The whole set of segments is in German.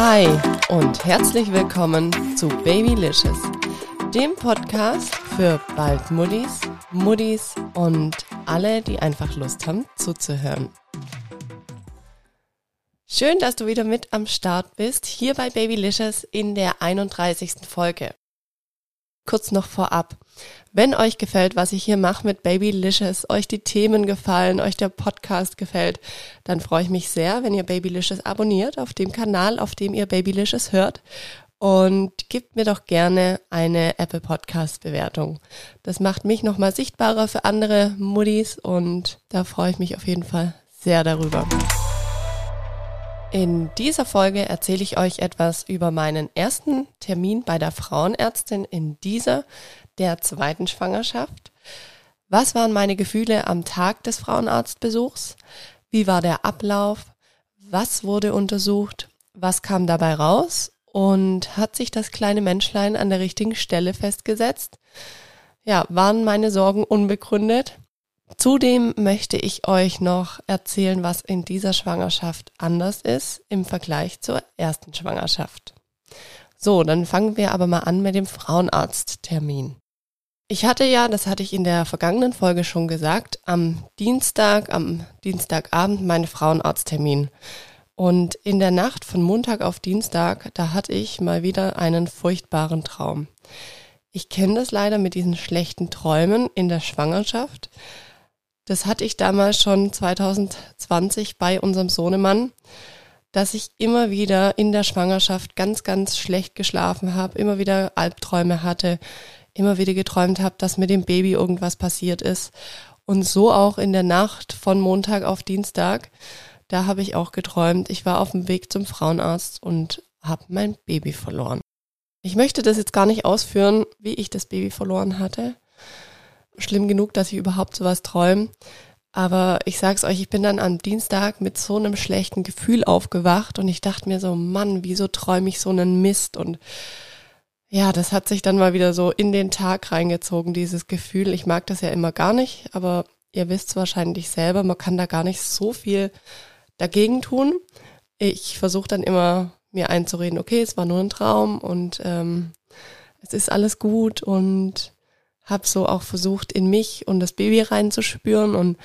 Hi und herzlich willkommen zu Babylicious, dem Podcast für bald Muddis, Muddis und alle, die einfach Lust haben zuzuhören. Schön, dass du wieder mit am Start bist, hier bei Babylicious in der 31. Folge. Kurz noch vorab. Wenn euch gefällt, was ich hier mache mit Babylicious, euch die Themen gefallen, euch der Podcast gefällt, dann freue ich mich sehr, wenn ihr Babylicious abonniert auf dem Kanal, auf dem ihr Babylicious hört und gebt mir doch gerne eine Apple Podcast Bewertung. Das macht mich nochmal sichtbarer für andere Muddis und da freue ich mich auf jeden Fall sehr darüber. In dieser Folge erzähle ich euch etwas über meinen ersten Termin bei der Frauenärztin in dieser, der zweiten Schwangerschaft. Was waren meine Gefühle am Tag des Frauenarztbesuchs? Wie war der Ablauf? Was wurde untersucht? Was kam dabei raus? Und hat sich das kleine Menschlein an der richtigen Stelle festgesetzt? Ja, waren meine Sorgen unbegründet? Zudem möchte ich euch noch erzählen, was in dieser Schwangerschaft anders ist im Vergleich zur ersten Schwangerschaft. So, dann fangen wir aber mal an mit dem Frauenarzttermin. Ich hatte ja, das hatte ich in der vergangenen Folge schon gesagt, am Dienstag, am Dienstagabend meinen Frauenarzttermin. Und in der Nacht von Montag auf Dienstag, da hatte ich mal wieder einen furchtbaren Traum. Ich kenne das leider mit diesen schlechten Träumen in der Schwangerschaft. Das hatte ich damals schon 2020 bei unserem Sohnemann, dass ich immer wieder in der Schwangerschaft ganz, ganz schlecht geschlafen habe, immer wieder Albträume hatte, immer wieder geträumt habe, dass mit dem Baby irgendwas passiert ist. Und so auch in der Nacht von Montag auf Dienstag. Da habe ich auch geträumt. Ich war auf dem Weg zum Frauenarzt und habe mein Baby verloren. Ich möchte das jetzt gar nicht ausführen, wie ich das Baby verloren hatte. Schlimm genug, dass ich überhaupt sowas träume. Aber ich sag's euch, ich bin dann am Dienstag mit so einem schlechten Gefühl aufgewacht und ich dachte mir so, Mann, wieso träume ich so einen Mist? Und ja, das hat sich dann mal wieder so in den Tag reingezogen, dieses Gefühl. Ich mag das ja immer gar nicht, aber ihr wisst wahrscheinlich selber, man kann da gar nicht so viel dagegen tun. Ich versuche dann immer mir einzureden, okay, es war nur ein Traum und ähm, es ist alles gut und habe so auch versucht, in mich und das Baby reinzuspüren. Und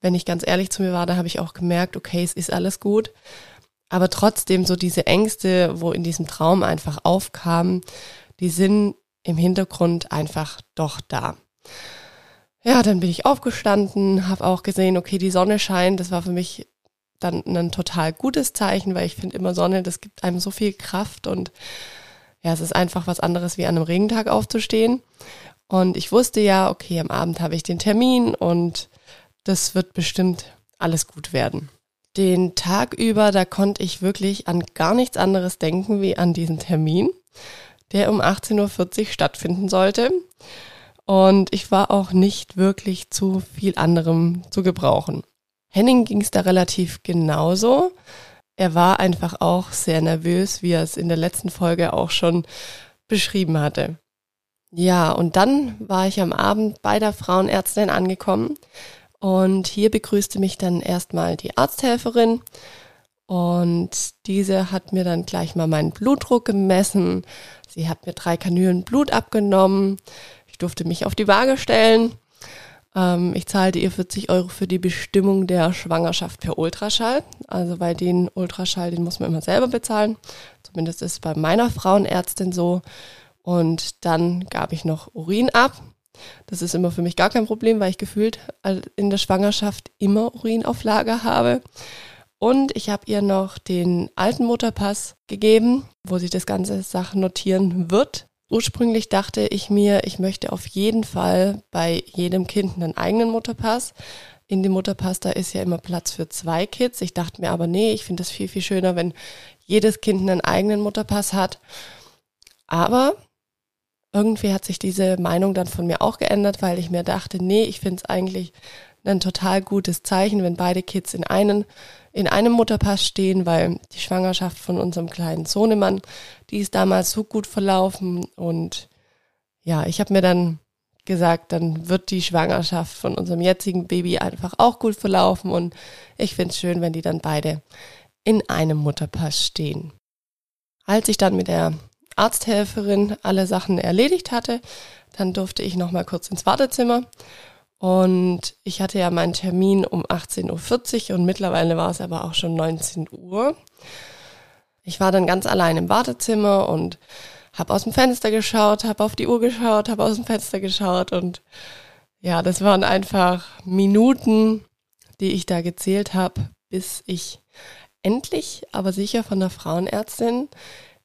wenn ich ganz ehrlich zu mir war, da habe ich auch gemerkt, okay, es ist alles gut. Aber trotzdem so diese Ängste, wo in diesem Traum einfach aufkamen, die sind im Hintergrund einfach doch da. Ja, dann bin ich aufgestanden, habe auch gesehen, okay, die Sonne scheint. Das war für mich dann ein total gutes Zeichen, weil ich finde immer Sonne, das gibt einem so viel Kraft und ja, es ist einfach was anderes wie an einem Regentag aufzustehen. Und ich wusste ja, okay, am Abend habe ich den Termin und das wird bestimmt alles gut werden. Den Tag über, da konnte ich wirklich an gar nichts anderes denken wie an diesen Termin der um 18.40 Uhr stattfinden sollte. Und ich war auch nicht wirklich zu viel anderem zu gebrauchen. Henning ging es da relativ genauso. Er war einfach auch sehr nervös, wie er es in der letzten Folge auch schon beschrieben hatte. Ja, und dann war ich am Abend bei der Frauenärztin angekommen und hier begrüßte mich dann erstmal die Arzthelferin und diese hat mir dann gleich mal meinen Blutdruck gemessen. Sie hat mir drei Kanülen Blut abgenommen. Ich durfte mich auf die Waage stellen. Ähm, ich zahlte ihr 40 Euro für die Bestimmung der Schwangerschaft per Ultraschall. Also weil den Ultraschall, den muss man immer selber bezahlen. Zumindest ist bei meiner Frauenärztin so. Und dann gab ich noch Urin ab. Das ist immer für mich gar kein Problem, weil ich gefühlt in der Schwangerschaft immer Urin auf Lager habe. Und ich habe ihr noch den alten Mutterpass gegeben, wo sie das ganze Sachen notieren wird. Ursprünglich dachte ich mir, ich möchte auf jeden Fall bei jedem Kind einen eigenen Mutterpass. In dem Mutterpass, da ist ja immer Platz für zwei Kids. Ich dachte mir aber, nee, ich finde es viel, viel schöner, wenn jedes Kind einen eigenen Mutterpass hat. Aber irgendwie hat sich diese Meinung dann von mir auch geändert, weil ich mir dachte, nee, ich finde es eigentlich ein total gutes Zeichen, wenn beide Kids in einen in einem Mutterpass stehen, weil die Schwangerschaft von unserem kleinen Sohnemann, die ist damals so gut verlaufen und ja, ich habe mir dann gesagt, dann wird die Schwangerschaft von unserem jetzigen Baby einfach auch gut verlaufen und ich finde es schön, wenn die dann beide in einem Mutterpass stehen. Als ich dann mit der Arzthelferin alle Sachen erledigt hatte, dann durfte ich noch mal kurz ins Wartezimmer und ich hatte ja meinen Termin um 18.40 Uhr und mittlerweile war es aber auch schon 19 Uhr. Ich war dann ganz allein im Wartezimmer und habe aus dem Fenster geschaut, habe auf die Uhr geschaut, habe aus dem Fenster geschaut und ja, das waren einfach Minuten, die ich da gezählt habe, bis ich endlich, aber sicher von der Frauenärztin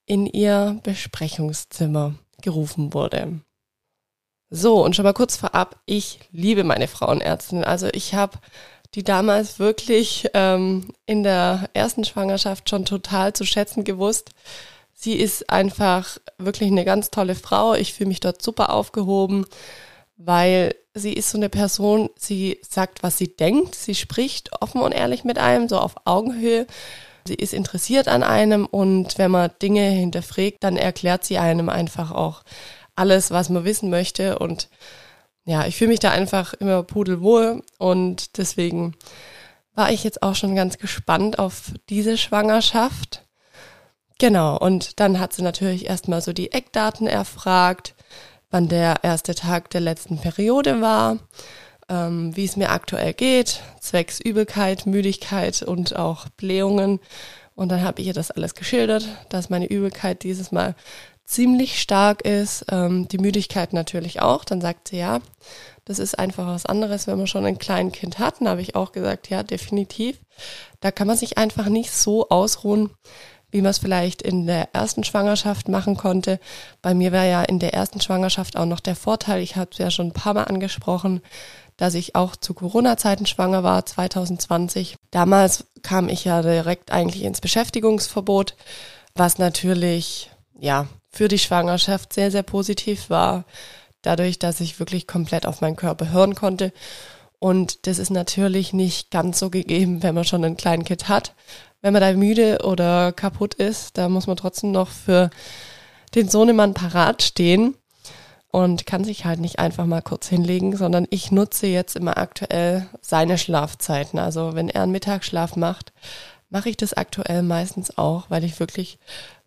in ihr Besprechungszimmer gerufen wurde. So, und schon mal kurz vorab, ich liebe meine Frauenärztin. Also ich habe die damals wirklich ähm, in der ersten Schwangerschaft schon total zu schätzen gewusst. Sie ist einfach wirklich eine ganz tolle Frau. Ich fühle mich dort super aufgehoben, weil sie ist so eine Person, sie sagt, was sie denkt, sie spricht offen und ehrlich mit einem, so auf Augenhöhe. Sie ist interessiert an einem und wenn man Dinge hinterfragt, dann erklärt sie einem einfach auch alles, was man wissen möchte. Und ja, ich fühle mich da einfach immer pudelwohl und deswegen war ich jetzt auch schon ganz gespannt auf diese Schwangerschaft. Genau, und dann hat sie natürlich erstmal so die Eckdaten erfragt, wann der erste Tag der letzten Periode war, ähm, wie es mir aktuell geht, zwecks Übelkeit, Müdigkeit und auch Blähungen. Und dann habe ich ihr das alles geschildert, dass meine Übelkeit dieses Mal ziemlich stark ist, ähm, die Müdigkeit natürlich auch. Dann sagt sie, ja, das ist einfach was anderes, wenn man schon ein kleines Kind hat. Dann habe ich auch gesagt, ja, definitiv. Da kann man sich einfach nicht so ausruhen, wie man es vielleicht in der ersten Schwangerschaft machen konnte. Bei mir war ja in der ersten Schwangerschaft auch noch der Vorteil, ich habe es ja schon ein paar Mal angesprochen, dass ich auch zu Corona-Zeiten schwanger war, 2020. Damals kam ich ja direkt eigentlich ins Beschäftigungsverbot, was natürlich, ja, für die Schwangerschaft sehr, sehr positiv war. Dadurch, dass ich wirklich komplett auf meinen Körper hören konnte. Und das ist natürlich nicht ganz so gegeben, wenn man schon ein kleines Kind hat. Wenn man da müde oder kaputt ist, da muss man trotzdem noch für den Sohnemann parat stehen und kann sich halt nicht einfach mal kurz hinlegen, sondern ich nutze jetzt immer aktuell seine Schlafzeiten. Also wenn er einen Mittagsschlaf macht, mache ich das aktuell meistens auch, weil ich wirklich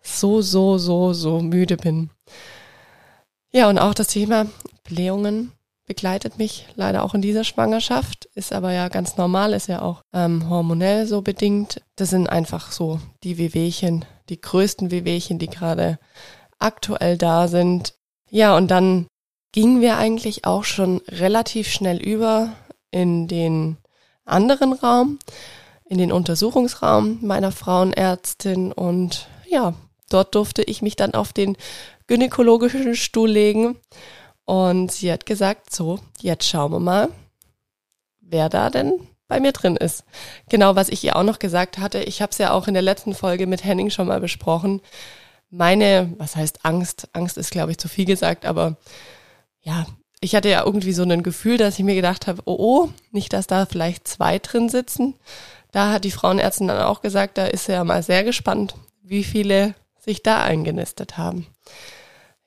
so, so, so, so müde bin. Ja, und auch das Thema Blähungen begleitet mich leider auch in dieser Schwangerschaft, ist aber ja ganz normal, ist ja auch ähm, hormonell so bedingt. Das sind einfach so die Wehwehchen, die größten Wehwehchen, die gerade aktuell da sind. Ja, und dann gingen wir eigentlich auch schon relativ schnell über in den anderen Raum, in den Untersuchungsraum meiner Frauenärztin und ja, dort durfte ich mich dann auf den gynäkologischen Stuhl legen und sie hat gesagt, so, jetzt schauen wir mal, wer da denn bei mir drin ist. Genau, was ich ihr auch noch gesagt hatte, ich habe es ja auch in der letzten Folge mit Henning schon mal besprochen. Meine, was heißt Angst? Angst ist, glaube ich, zu viel gesagt, aber ja, ich hatte ja irgendwie so ein Gefühl, dass ich mir gedacht habe, oh, oh, nicht, dass da vielleicht zwei drin sitzen. Da hat die Frauenärztin dann auch gesagt, da ist sie ja mal sehr gespannt, wie viele sich da eingenistet haben.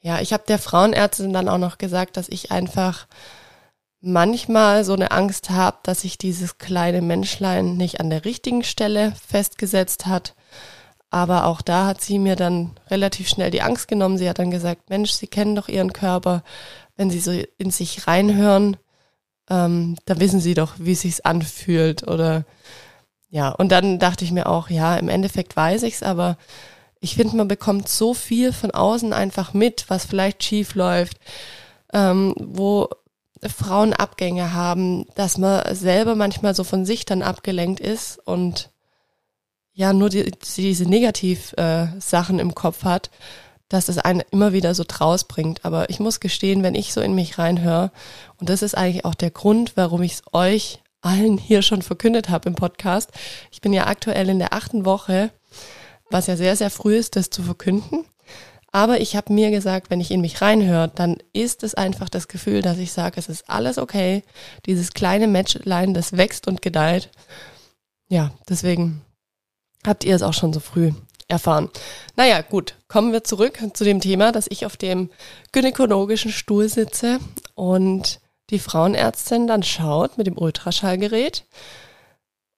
Ja, ich habe der Frauenärztin dann auch noch gesagt, dass ich einfach manchmal so eine Angst habe, dass sich dieses kleine Menschlein nicht an der richtigen Stelle festgesetzt hat. Aber auch da hat sie mir dann relativ schnell die Angst genommen. Sie hat dann gesagt, Mensch, Sie kennen doch Ihren Körper. Wenn Sie so in sich reinhören, ähm, dann wissen Sie doch, wie es sich anfühlt. Oder ja, und dann dachte ich mir auch, ja, im Endeffekt weiß ich's, aber ich finde, man bekommt so viel von außen einfach mit, was vielleicht schief läuft, ähm, wo Frauen Abgänge haben, dass man selber manchmal so von sich dann abgelenkt ist und ja nur die, diese Negativ-Sachen äh, im Kopf hat, dass es einen immer wieder so draus bringt. Aber ich muss gestehen, wenn ich so in mich reinhöre, und das ist eigentlich auch der Grund, warum ich es euch allen hier schon verkündet habe im Podcast. Ich bin ja aktuell in der achten Woche was ja sehr, sehr früh ist, das zu verkünden. Aber ich habe mir gesagt, wenn ich in mich reinhöre, dann ist es einfach das Gefühl, dass ich sage, es ist alles okay. Dieses kleine Matchline, das wächst und gedeiht. Ja, deswegen habt ihr es auch schon so früh erfahren. Naja, gut, kommen wir zurück zu dem Thema, dass ich auf dem gynäkologischen Stuhl sitze und die Frauenärztin dann schaut mit dem Ultraschallgerät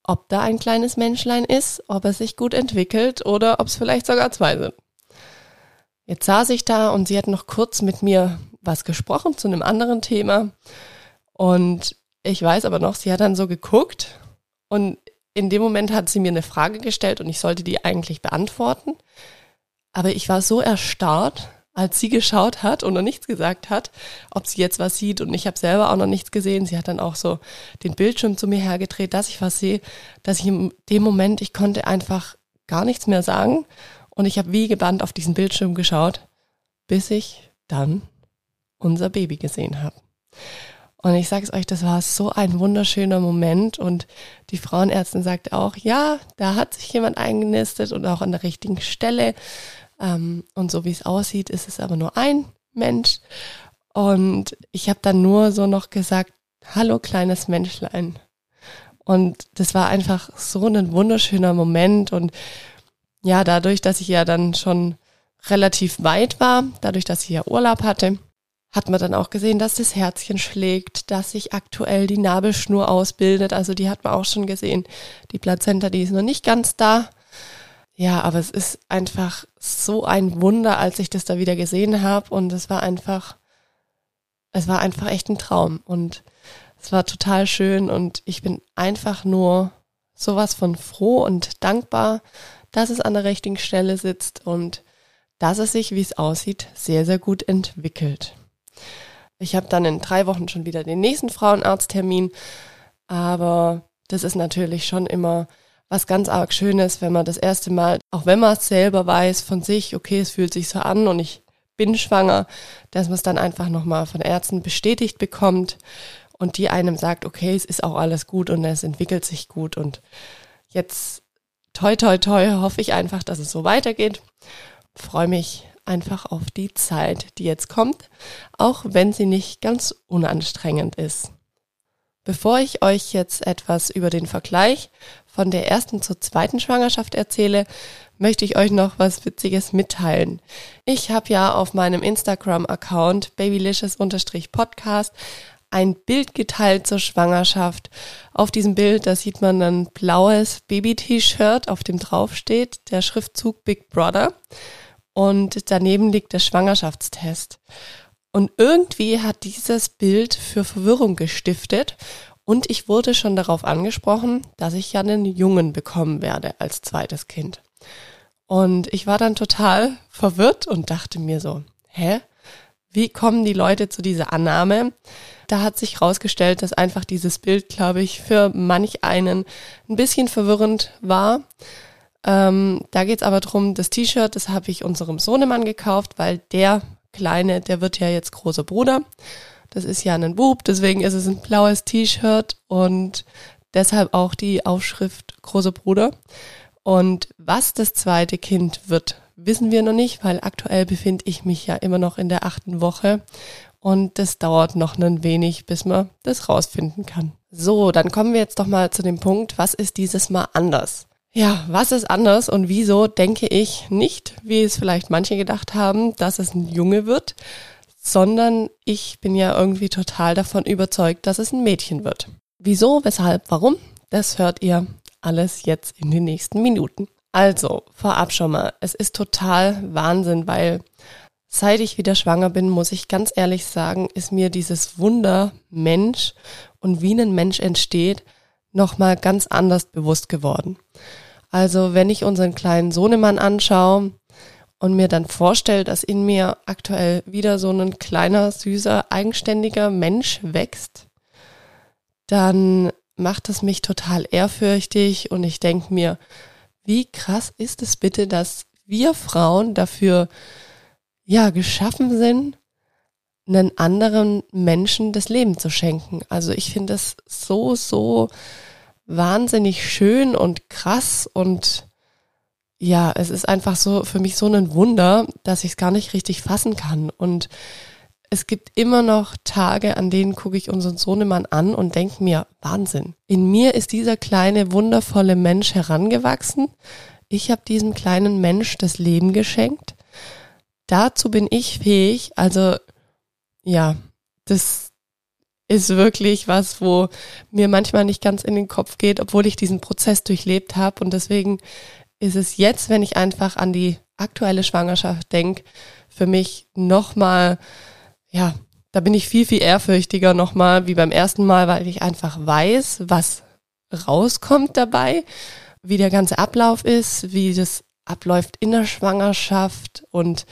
ob da ein kleines Menschlein ist, ob es sich gut entwickelt oder ob es vielleicht sogar zwei sind. Jetzt saß ich da und sie hat noch kurz mit mir was gesprochen zu einem anderen Thema. Und ich weiß aber noch, sie hat dann so geguckt und in dem Moment hat sie mir eine Frage gestellt und ich sollte die eigentlich beantworten. Aber ich war so erstarrt, als sie geschaut hat und noch nichts gesagt hat, ob sie jetzt was sieht und ich habe selber auch noch nichts gesehen. Sie hat dann auch so den Bildschirm zu mir hergedreht, dass ich was sehe, dass ich in dem Moment, ich konnte einfach gar nichts mehr sagen und ich habe wie gebannt auf diesen Bildschirm geschaut, bis ich dann unser Baby gesehen habe. Und ich sage es euch, das war so ein wunderschöner Moment. Und die Frauenärztin sagt auch, ja, da hat sich jemand eingenistet und auch an der richtigen Stelle. Ähm, und so wie es aussieht, ist es aber nur ein Mensch. Und ich habe dann nur so noch gesagt, hallo kleines Menschlein. Und das war einfach so ein wunderschöner Moment. Und ja, dadurch, dass ich ja dann schon relativ weit war, dadurch, dass ich ja Urlaub hatte, hat man dann auch gesehen, dass das Herzchen schlägt, dass sich aktuell die Nabelschnur ausbildet. Also die hat man auch schon gesehen. Die Plazenta, die ist noch nicht ganz da. Ja, aber es ist einfach so ein Wunder, als ich das da wieder gesehen habe. Und es war einfach, es war einfach echt ein Traum. Und es war total schön. Und ich bin einfach nur sowas von froh und dankbar, dass es an der richtigen Stelle sitzt und dass es sich, wie es aussieht, sehr, sehr gut entwickelt. Ich habe dann in drei Wochen schon wieder den nächsten Frauenarzttermin, aber das ist natürlich schon immer was ganz arg Schönes, wenn man das erste Mal, auch wenn man es selber weiß von sich, okay, es fühlt sich so an und ich bin schwanger, dass man es dann einfach nochmal von Ärzten bestätigt bekommt und die einem sagt, okay, es ist auch alles gut und es entwickelt sich gut und jetzt toi toi toi hoffe ich einfach, dass es so weitergeht. Freue mich einfach auf die Zeit, die jetzt kommt, auch wenn sie nicht ganz unanstrengend ist. Bevor ich euch jetzt etwas über den Vergleich von der ersten zur zweiten Schwangerschaft erzähle, möchte ich euch noch was Witziges mitteilen. Ich habe ja auf meinem Instagram-Account babylicious-podcast ein Bild geteilt zur Schwangerschaft. Auf diesem Bild, da sieht man ein blaues Baby-T-Shirt, auf dem drauf steht der Schriftzug Big Brother und daneben liegt der Schwangerschaftstest. Und irgendwie hat dieses Bild für Verwirrung gestiftet und ich wurde schon darauf angesprochen, dass ich ja einen Jungen bekommen werde als zweites Kind. Und ich war dann total verwirrt und dachte mir so, hä? Wie kommen die Leute zu dieser Annahme? Da hat sich herausgestellt, dass einfach dieses Bild, glaube ich, für manch einen ein bisschen verwirrend war. Ähm, da geht's aber drum, das T-Shirt, das habe ich unserem Sohnemann gekauft, weil der Kleine, der wird ja jetzt großer Bruder. Das ist ja ein Bub, deswegen ist es ein blaues T-Shirt und deshalb auch die Aufschrift großer Bruder. Und was das zweite Kind wird, wissen wir noch nicht, weil aktuell befinde ich mich ja immer noch in der achten Woche und das dauert noch ein wenig, bis man das rausfinden kann. So, dann kommen wir jetzt doch mal zu dem Punkt, was ist dieses Mal anders? Ja, was ist anders und wieso denke ich nicht, wie es vielleicht manche gedacht haben, dass es ein Junge wird, sondern ich bin ja irgendwie total davon überzeugt, dass es ein Mädchen wird. Wieso, weshalb, warum? Das hört ihr alles jetzt in den nächsten Minuten. Also, vorab schon mal, es ist total Wahnsinn, weil seit ich wieder schwanger bin, muss ich ganz ehrlich sagen, ist mir dieses Wunder Mensch und wie ein Mensch entsteht, nochmal ganz anders bewusst geworden. Also wenn ich unseren kleinen Sohnemann anschaue und mir dann vorstelle, dass in mir aktuell wieder so ein kleiner, süßer, eigenständiger Mensch wächst, dann macht es mich total ehrfürchtig und ich denke mir, wie krass ist es bitte, dass wir Frauen dafür ja geschaffen sind, einen anderen Menschen das Leben zu schenken. Also ich finde das so, so wahnsinnig schön und krass und ja, es ist einfach so für mich so ein Wunder, dass ich es gar nicht richtig fassen kann. Und es gibt immer noch Tage, an denen gucke ich unseren Sohnemann an und denke mir, Wahnsinn. In mir ist dieser kleine, wundervolle Mensch herangewachsen. Ich habe diesem kleinen Mensch das Leben geschenkt. Dazu bin ich fähig. Also ja, das, ist wirklich was, wo mir manchmal nicht ganz in den Kopf geht, obwohl ich diesen Prozess durchlebt habe. Und deswegen ist es jetzt, wenn ich einfach an die aktuelle Schwangerschaft denke, für mich nochmal, ja, da bin ich viel, viel ehrfürchtiger nochmal wie beim ersten Mal, weil ich einfach weiß, was rauskommt dabei, wie der ganze Ablauf ist, wie das abläuft in der Schwangerschaft und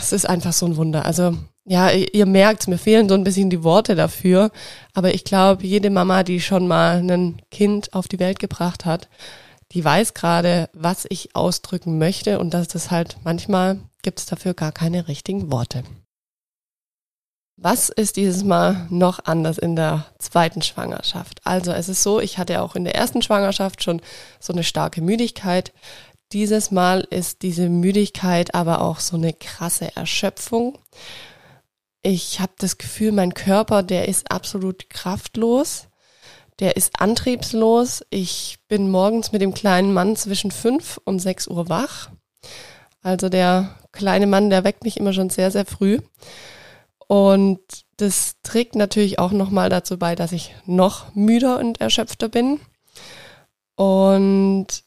es ist einfach so ein Wunder. Also ja, ihr merkt, mir fehlen so ein bisschen die Worte dafür, aber ich glaube, jede Mama, die schon mal ein Kind auf die Welt gebracht hat, die weiß gerade, was ich ausdrücken möchte und dass das halt manchmal gibt es dafür gar keine richtigen Worte. Was ist dieses Mal noch anders in der zweiten Schwangerschaft? Also es ist so, ich hatte auch in der ersten Schwangerschaft schon so eine starke Müdigkeit. Dieses Mal ist diese Müdigkeit aber auch so eine krasse Erschöpfung. Ich habe das Gefühl, mein Körper, der ist absolut kraftlos. Der ist antriebslos. Ich bin morgens mit dem kleinen Mann zwischen fünf und sechs Uhr wach. Also der kleine Mann, der weckt mich immer schon sehr, sehr früh. Und das trägt natürlich auch nochmal dazu bei, dass ich noch müder und erschöpfter bin. Und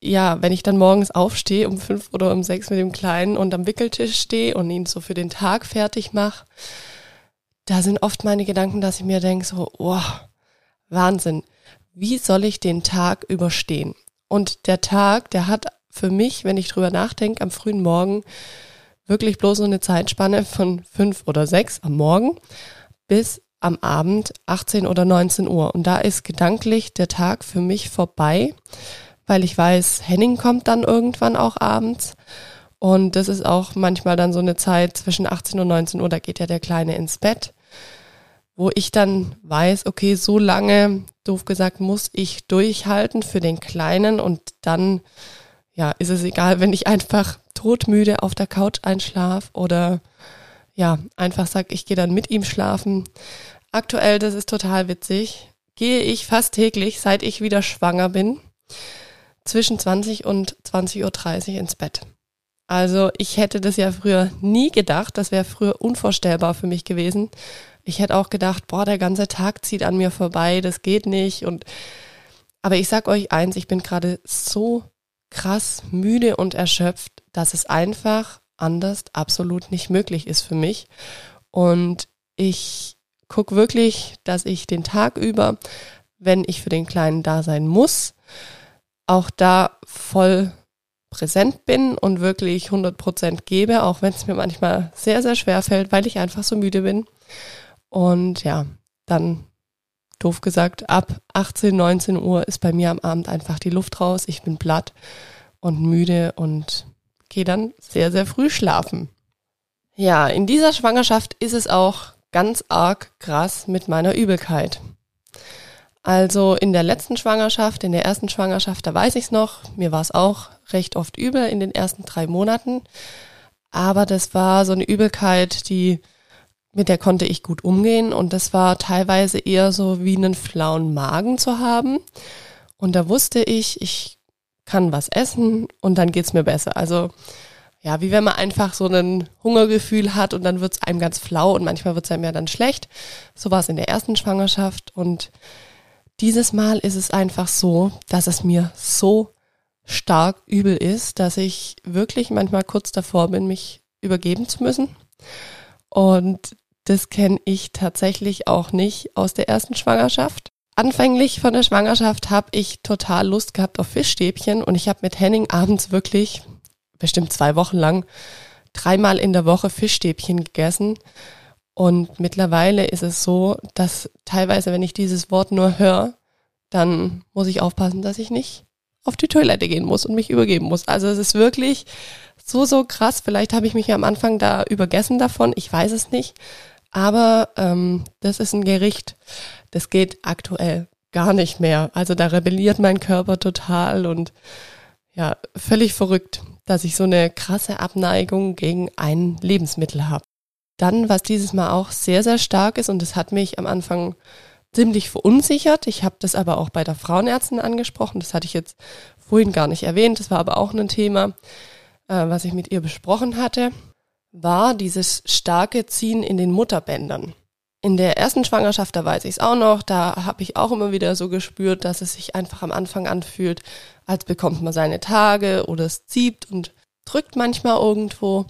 ja, wenn ich dann morgens aufstehe um fünf oder um sechs mit dem Kleinen und am Wickeltisch stehe und ihn so für den Tag fertig mache, da sind oft meine Gedanken, dass ich mir denke, so, oh, Wahnsinn, wie soll ich den Tag überstehen? Und der Tag, der hat für mich, wenn ich drüber nachdenke, am frühen Morgen wirklich bloß so eine Zeitspanne von fünf oder sechs am Morgen bis am Abend 18 oder 19 Uhr. Und da ist gedanklich der Tag für mich vorbei, weil ich weiß, Henning kommt dann irgendwann auch abends. Und das ist auch manchmal dann so eine Zeit zwischen 18 und 19 Uhr, da geht ja der Kleine ins Bett, wo ich dann weiß, okay, so lange, doof gesagt, muss ich durchhalten für den Kleinen und dann, ja, ist es egal, wenn ich einfach todmüde auf der Couch einschlaf oder ja, einfach sag, ich gehe dann mit ihm schlafen. Aktuell, das ist total witzig, gehe ich fast täglich, seit ich wieder schwanger bin, zwischen 20 und 20.30 Uhr ins Bett. Also ich hätte das ja früher nie gedacht, das wäre früher unvorstellbar für mich gewesen. Ich hätte auch gedacht, boah, der ganze Tag zieht an mir vorbei, das geht nicht und aber ich sag euch eins, ich bin gerade so krass müde und erschöpft, dass es einfach anders absolut nicht möglich ist für mich. Und ich gucke wirklich, dass ich den Tag über, wenn ich für den Kleinen da sein muss, auch da voll präsent bin und wirklich 100 Prozent gebe, auch wenn es mir manchmal sehr, sehr schwer fällt, weil ich einfach so müde bin. Und ja, dann doof gesagt, ab 18, 19 Uhr ist bei mir am Abend einfach die Luft raus. Ich bin platt und müde und gehe dann sehr, sehr früh schlafen. Ja, in dieser Schwangerschaft ist es auch ganz arg krass mit meiner Übelkeit. Also in der letzten Schwangerschaft, in der ersten Schwangerschaft, da weiß ich es noch, mir war es auch recht oft übel in den ersten drei Monaten. Aber das war so eine Übelkeit, die, mit der konnte ich gut umgehen und das war teilweise eher so wie einen flauen Magen zu haben. Und da wusste ich, ich kann was essen und dann geht's mir besser. Also ja, wie wenn man einfach so ein Hungergefühl hat und dann wird's einem ganz flau und manchmal wird's einem ja dann schlecht. So war es in der ersten Schwangerschaft und dieses Mal ist es einfach so, dass es mir so stark übel ist, dass ich wirklich manchmal kurz davor bin, mich übergeben zu müssen. Und das kenne ich tatsächlich auch nicht aus der ersten Schwangerschaft. Anfänglich von der Schwangerschaft habe ich total Lust gehabt auf Fischstäbchen und ich habe mit Henning abends wirklich bestimmt zwei Wochen lang dreimal in der Woche Fischstäbchen gegessen. Und mittlerweile ist es so, dass teilweise, wenn ich dieses Wort nur höre, dann muss ich aufpassen, dass ich nicht auf die Toilette gehen muss und mich übergeben muss. Also es ist wirklich so, so krass. Vielleicht habe ich mich am Anfang da übergessen davon. Ich weiß es nicht. Aber ähm, das ist ein Gericht, das geht aktuell gar nicht mehr. Also da rebelliert mein Körper total und ja, völlig verrückt, dass ich so eine krasse Abneigung gegen ein Lebensmittel habe. Dann, was dieses Mal auch sehr, sehr stark ist, und das hat mich am Anfang ziemlich verunsichert. Ich habe das aber auch bei der Frauenärztin angesprochen. Das hatte ich jetzt vorhin gar nicht erwähnt. Das war aber auch ein Thema, äh, was ich mit ihr besprochen hatte, war dieses starke Ziehen in den Mutterbändern. In der ersten Schwangerschaft, da weiß ich es auch noch, da habe ich auch immer wieder so gespürt, dass es sich einfach am Anfang anfühlt, als bekommt man seine Tage oder es zieht und drückt manchmal irgendwo.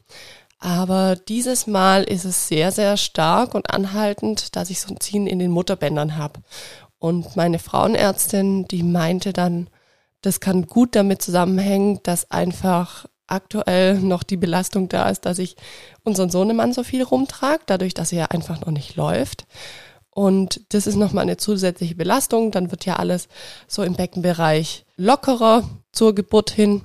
Aber dieses Mal ist es sehr, sehr stark und anhaltend, dass ich so ein Ziehen in den Mutterbändern habe. Und meine Frauenärztin, die meinte dann, das kann gut damit zusammenhängen, dass einfach aktuell noch die Belastung da ist, dass ich unseren Sohnemann so viel rumtrage, dadurch, dass er einfach noch nicht läuft. Und das ist nochmal eine zusätzliche Belastung. Dann wird ja alles so im Beckenbereich lockerer zur Geburt hin.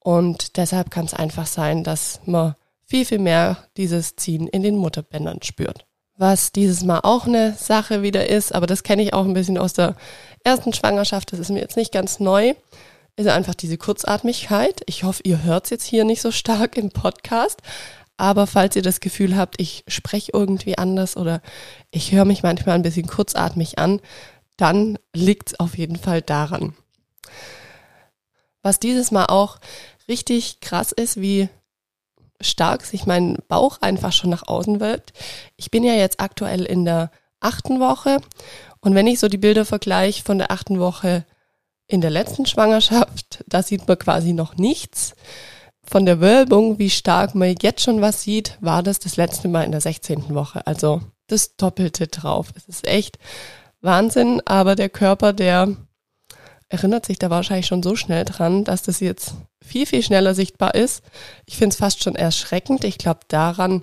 Und deshalb kann es einfach sein, dass man viel, viel mehr dieses Ziehen in den Mutterbändern spürt. Was dieses Mal auch eine Sache wieder ist, aber das kenne ich auch ein bisschen aus der ersten Schwangerschaft, das ist mir jetzt nicht ganz neu, ist einfach diese Kurzatmigkeit. Ich hoffe, ihr hört es jetzt hier nicht so stark im Podcast. Aber falls ihr das Gefühl habt, ich spreche irgendwie anders oder ich höre mich manchmal ein bisschen kurzatmig an, dann liegt es auf jeden Fall daran. Was dieses Mal auch richtig krass ist, wie stark sich mein Bauch einfach schon nach außen wölbt. Ich bin ja jetzt aktuell in der achten Woche und wenn ich so die Bilder vergleiche von der achten Woche in der letzten Schwangerschaft, da sieht man quasi noch nichts. Von der Wölbung, wie stark man jetzt schon was sieht, war das das letzte Mal in der 16. Woche. Also das Doppelte drauf. Es ist echt Wahnsinn, aber der Körper, der erinnert sich da wahrscheinlich schon so schnell dran, dass das jetzt viel, viel schneller sichtbar ist. Ich finde es fast schon erschreckend. Ich glaube, daran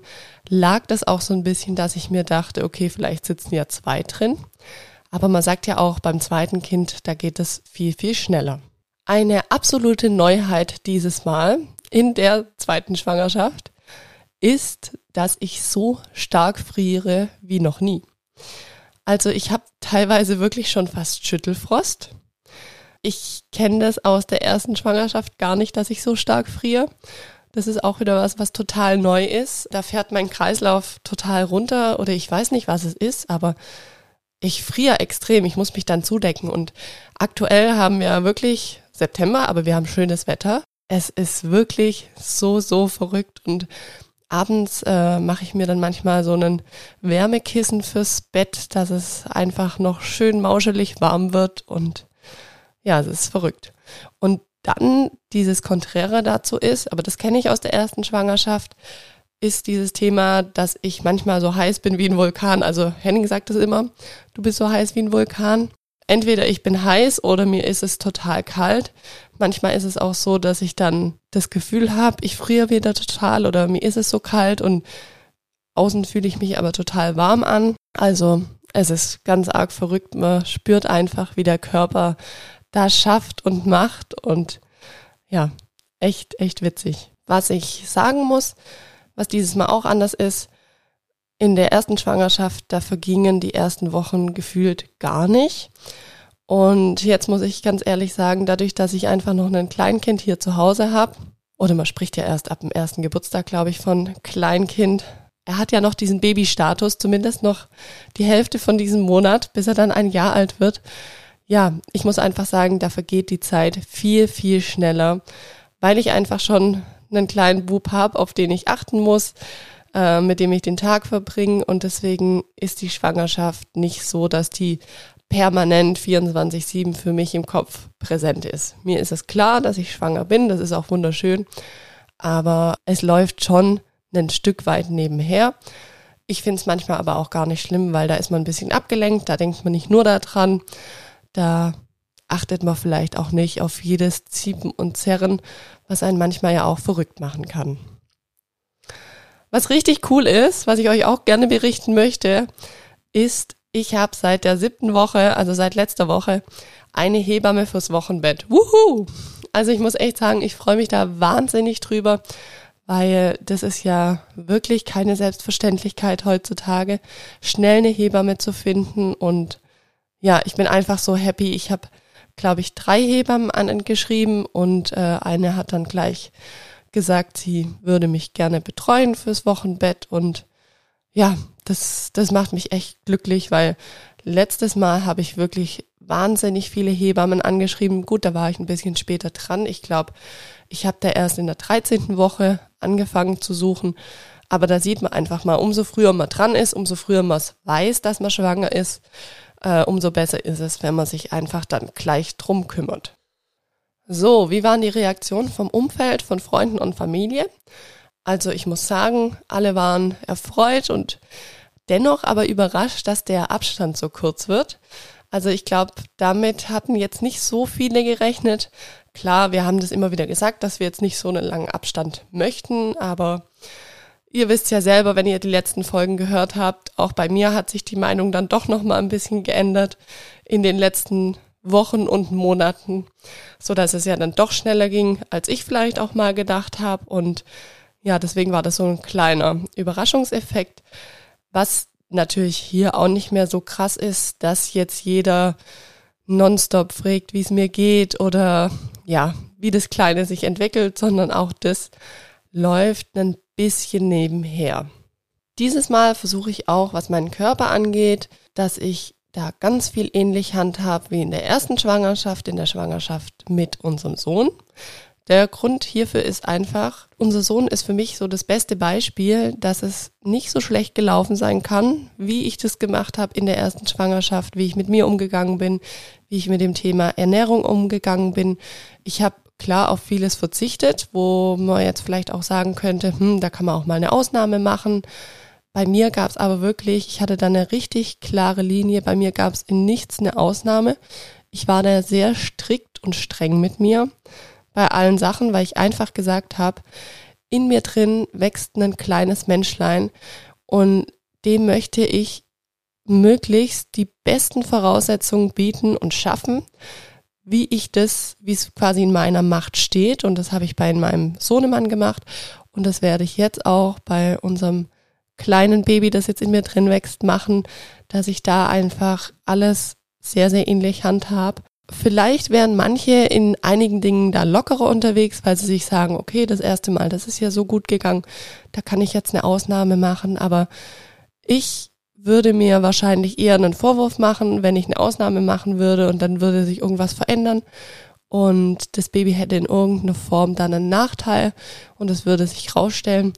lag das auch so ein bisschen, dass ich mir dachte, okay, vielleicht sitzen ja zwei drin. Aber man sagt ja auch, beim zweiten Kind, da geht es viel, viel schneller. Eine absolute Neuheit dieses Mal in der zweiten Schwangerschaft ist, dass ich so stark friere wie noch nie. Also ich habe teilweise wirklich schon fast Schüttelfrost. Ich kenne das aus der ersten Schwangerschaft gar nicht, dass ich so stark friere. Das ist auch wieder was, was total neu ist. Da fährt mein Kreislauf total runter oder ich weiß nicht, was es ist, aber ich friere extrem, ich muss mich dann zudecken. Und aktuell haben wir wirklich September, aber wir haben schönes Wetter. Es ist wirklich so, so verrückt. Und abends äh, mache ich mir dann manchmal so einen Wärmekissen fürs Bett, dass es einfach noch schön mauschelig warm wird. Und ja, es ist verrückt. Und dann dieses Konträre dazu ist, aber das kenne ich aus der ersten Schwangerschaft, ist dieses Thema, dass ich manchmal so heiß bin wie ein Vulkan. Also Henning sagt es immer, du bist so heiß wie ein Vulkan. Entweder ich bin heiß oder mir ist es total kalt. Manchmal ist es auch so, dass ich dann das Gefühl habe, ich friere wieder total oder mir ist es so kalt und außen fühle ich mich aber total warm an. Also es ist ganz arg verrückt. Man spürt einfach, wie der Körper da schafft und macht und ja, echt, echt witzig. Was ich sagen muss, was dieses Mal auch anders ist, in der ersten Schwangerschaft, da vergingen die ersten Wochen gefühlt gar nicht. Und jetzt muss ich ganz ehrlich sagen, dadurch, dass ich einfach noch ein Kleinkind hier zu Hause habe, oder man spricht ja erst ab dem ersten Geburtstag, glaube ich, von Kleinkind. Er hat ja noch diesen Babystatus, zumindest noch die Hälfte von diesem Monat, bis er dann ein Jahr alt wird. Ja, ich muss einfach sagen, da vergeht die Zeit viel, viel schneller, weil ich einfach schon einen kleinen Bub habe, auf den ich achten muss, äh, mit dem ich den Tag verbringe. Und deswegen ist die Schwangerschaft nicht so, dass die permanent 24-7 für mich im Kopf präsent ist. Mir ist es klar, dass ich schwanger bin, das ist auch wunderschön, aber es läuft schon ein Stück weit nebenher. Ich finde es manchmal aber auch gar nicht schlimm, weil da ist man ein bisschen abgelenkt, da denkt man nicht nur daran, da achtet man vielleicht auch nicht auf jedes Ziepen und Zerren, was einen manchmal ja auch verrückt machen kann. Was richtig cool ist, was ich euch auch gerne berichten möchte, ist, ich habe seit der siebten Woche, also seit letzter Woche, eine Hebamme fürs Wochenbett. Wuhu! Also ich muss echt sagen, ich freue mich da wahnsinnig drüber, weil das ist ja wirklich keine Selbstverständlichkeit heutzutage, schnell eine Hebamme zu finden und ja, ich bin einfach so happy. Ich habe glaube ich, drei Hebammen angeschrieben und äh, eine hat dann gleich gesagt, sie würde mich gerne betreuen fürs Wochenbett und ja, das, das macht mich echt glücklich, weil letztes Mal habe ich wirklich wahnsinnig viele Hebammen angeschrieben. Gut, da war ich ein bisschen später dran. Ich glaube, ich habe da erst in der 13. Woche angefangen zu suchen. Aber da sieht man einfach mal, umso früher man dran ist, umso früher man weiß, dass man schwanger ist, äh, umso besser ist es, wenn man sich einfach dann gleich drum kümmert. So, wie waren die Reaktionen vom Umfeld, von Freunden und Familie? Also ich muss sagen, alle waren erfreut und dennoch aber überrascht, dass der Abstand so kurz wird. Also ich glaube, damit hatten jetzt nicht so viele gerechnet. Klar, wir haben das immer wieder gesagt, dass wir jetzt nicht so einen langen Abstand möchten, aber ihr wisst ja selber, wenn ihr die letzten Folgen gehört habt, auch bei mir hat sich die Meinung dann doch noch mal ein bisschen geändert in den letzten Wochen und Monaten, so dass es ja dann doch schneller ging, als ich vielleicht auch mal gedacht habe und ja, deswegen war das so ein kleiner Überraschungseffekt, was natürlich hier auch nicht mehr so krass ist, dass jetzt jeder nonstop fragt, wie es mir geht oder ja, wie das Kleine sich entwickelt, sondern auch das läuft. Ein bisschen nebenher. Dieses Mal versuche ich auch, was meinen Körper angeht, dass ich da ganz viel ähnlich handhab wie in der ersten Schwangerschaft, in der Schwangerschaft mit unserem Sohn. Der Grund hierfür ist einfach, unser Sohn ist für mich so das beste Beispiel, dass es nicht so schlecht gelaufen sein kann, wie ich das gemacht habe in der ersten Schwangerschaft, wie ich mit mir umgegangen bin, wie ich mit dem Thema Ernährung umgegangen bin. Ich habe klar auf vieles verzichtet, wo man jetzt vielleicht auch sagen könnte, hm, da kann man auch mal eine Ausnahme machen. Bei mir gab es aber wirklich, ich hatte da eine richtig klare Linie, bei mir gab es in nichts eine Ausnahme. Ich war da sehr strikt und streng mit mir bei allen Sachen, weil ich einfach gesagt habe, in mir drin wächst ein kleines Menschlein und dem möchte ich möglichst die besten Voraussetzungen bieten und schaffen, wie ich das, wie es quasi in meiner Macht steht. Und das habe ich bei meinem Sohnemann gemacht. Und das werde ich jetzt auch bei unserem kleinen Baby, das jetzt in mir drin wächst, machen, dass ich da einfach alles sehr, sehr ähnlich handhab Vielleicht wären manche in einigen Dingen da lockerer unterwegs, weil sie sich sagen, okay, das erste Mal, das ist ja so gut gegangen, da kann ich jetzt eine Ausnahme machen, aber ich würde mir wahrscheinlich eher einen Vorwurf machen, wenn ich eine Ausnahme machen würde und dann würde sich irgendwas verändern und das Baby hätte in irgendeiner Form dann einen Nachteil und es würde sich rausstellen.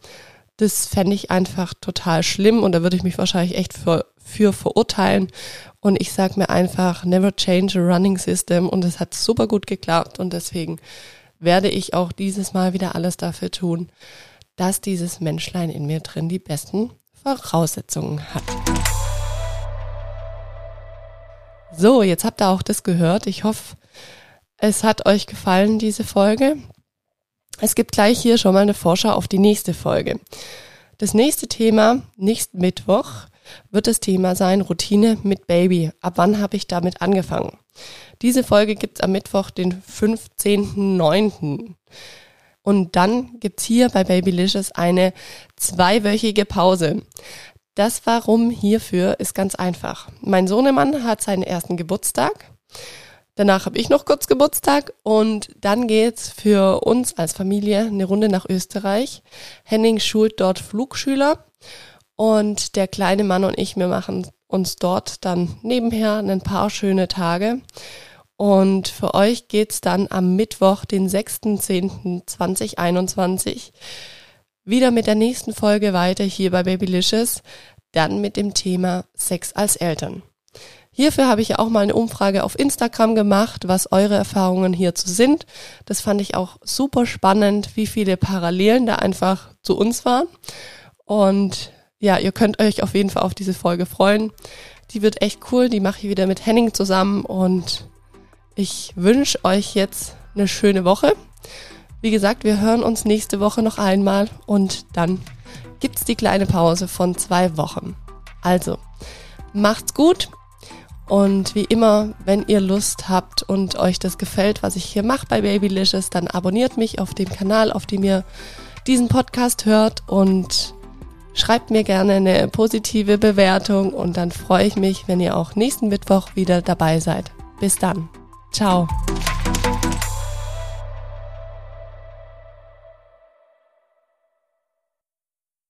Das fände ich einfach total schlimm und da würde ich mich wahrscheinlich echt für, für verurteilen und ich sage mir einfach, never change a running system. Und es hat super gut geklappt. Und deswegen werde ich auch dieses Mal wieder alles dafür tun, dass dieses Menschlein in mir drin die besten Voraussetzungen hat. So, jetzt habt ihr auch das gehört. Ich hoffe, es hat euch gefallen, diese Folge. Es gibt gleich hier schon mal eine Vorschau auf die nächste Folge. Das nächste Thema, nächsten Mittwoch, wird das Thema sein Routine mit Baby. Ab wann habe ich damit angefangen? Diese Folge gibt's am Mittwoch, den 15.09. Und dann gibt's hier bei Babylicious eine zweiwöchige Pause. Das Warum hierfür ist ganz einfach. Mein Sohnemann hat seinen ersten Geburtstag. Danach habe ich noch kurz Geburtstag und dann geht's für uns als Familie eine Runde nach Österreich. Henning schult dort Flugschüler und der kleine Mann und ich, wir machen uns dort dann nebenher ein paar schöne Tage. Und für euch geht's dann am Mittwoch, den 6.10.2021, wieder mit der nächsten Folge weiter hier bei Babylicious, dann mit dem Thema Sex als Eltern. Hierfür habe ich ja auch mal eine Umfrage auf Instagram gemacht, was eure Erfahrungen hierzu sind. Das fand ich auch super spannend, wie viele Parallelen da einfach zu uns waren. Und ja, ihr könnt euch auf jeden Fall auf diese Folge freuen. Die wird echt cool. Die mache ich wieder mit Henning zusammen und ich wünsche euch jetzt eine schöne Woche. Wie gesagt, wir hören uns nächste Woche noch einmal und dann gibt's die kleine Pause von zwei Wochen. Also, macht's gut und wie immer, wenn ihr Lust habt und euch das gefällt, was ich hier mache bei Babylicious, dann abonniert mich auf dem Kanal, auf dem ihr diesen Podcast hört und Schreibt mir gerne eine positive Bewertung und dann freue ich mich, wenn ihr auch nächsten Mittwoch wieder dabei seid. Bis dann. Ciao.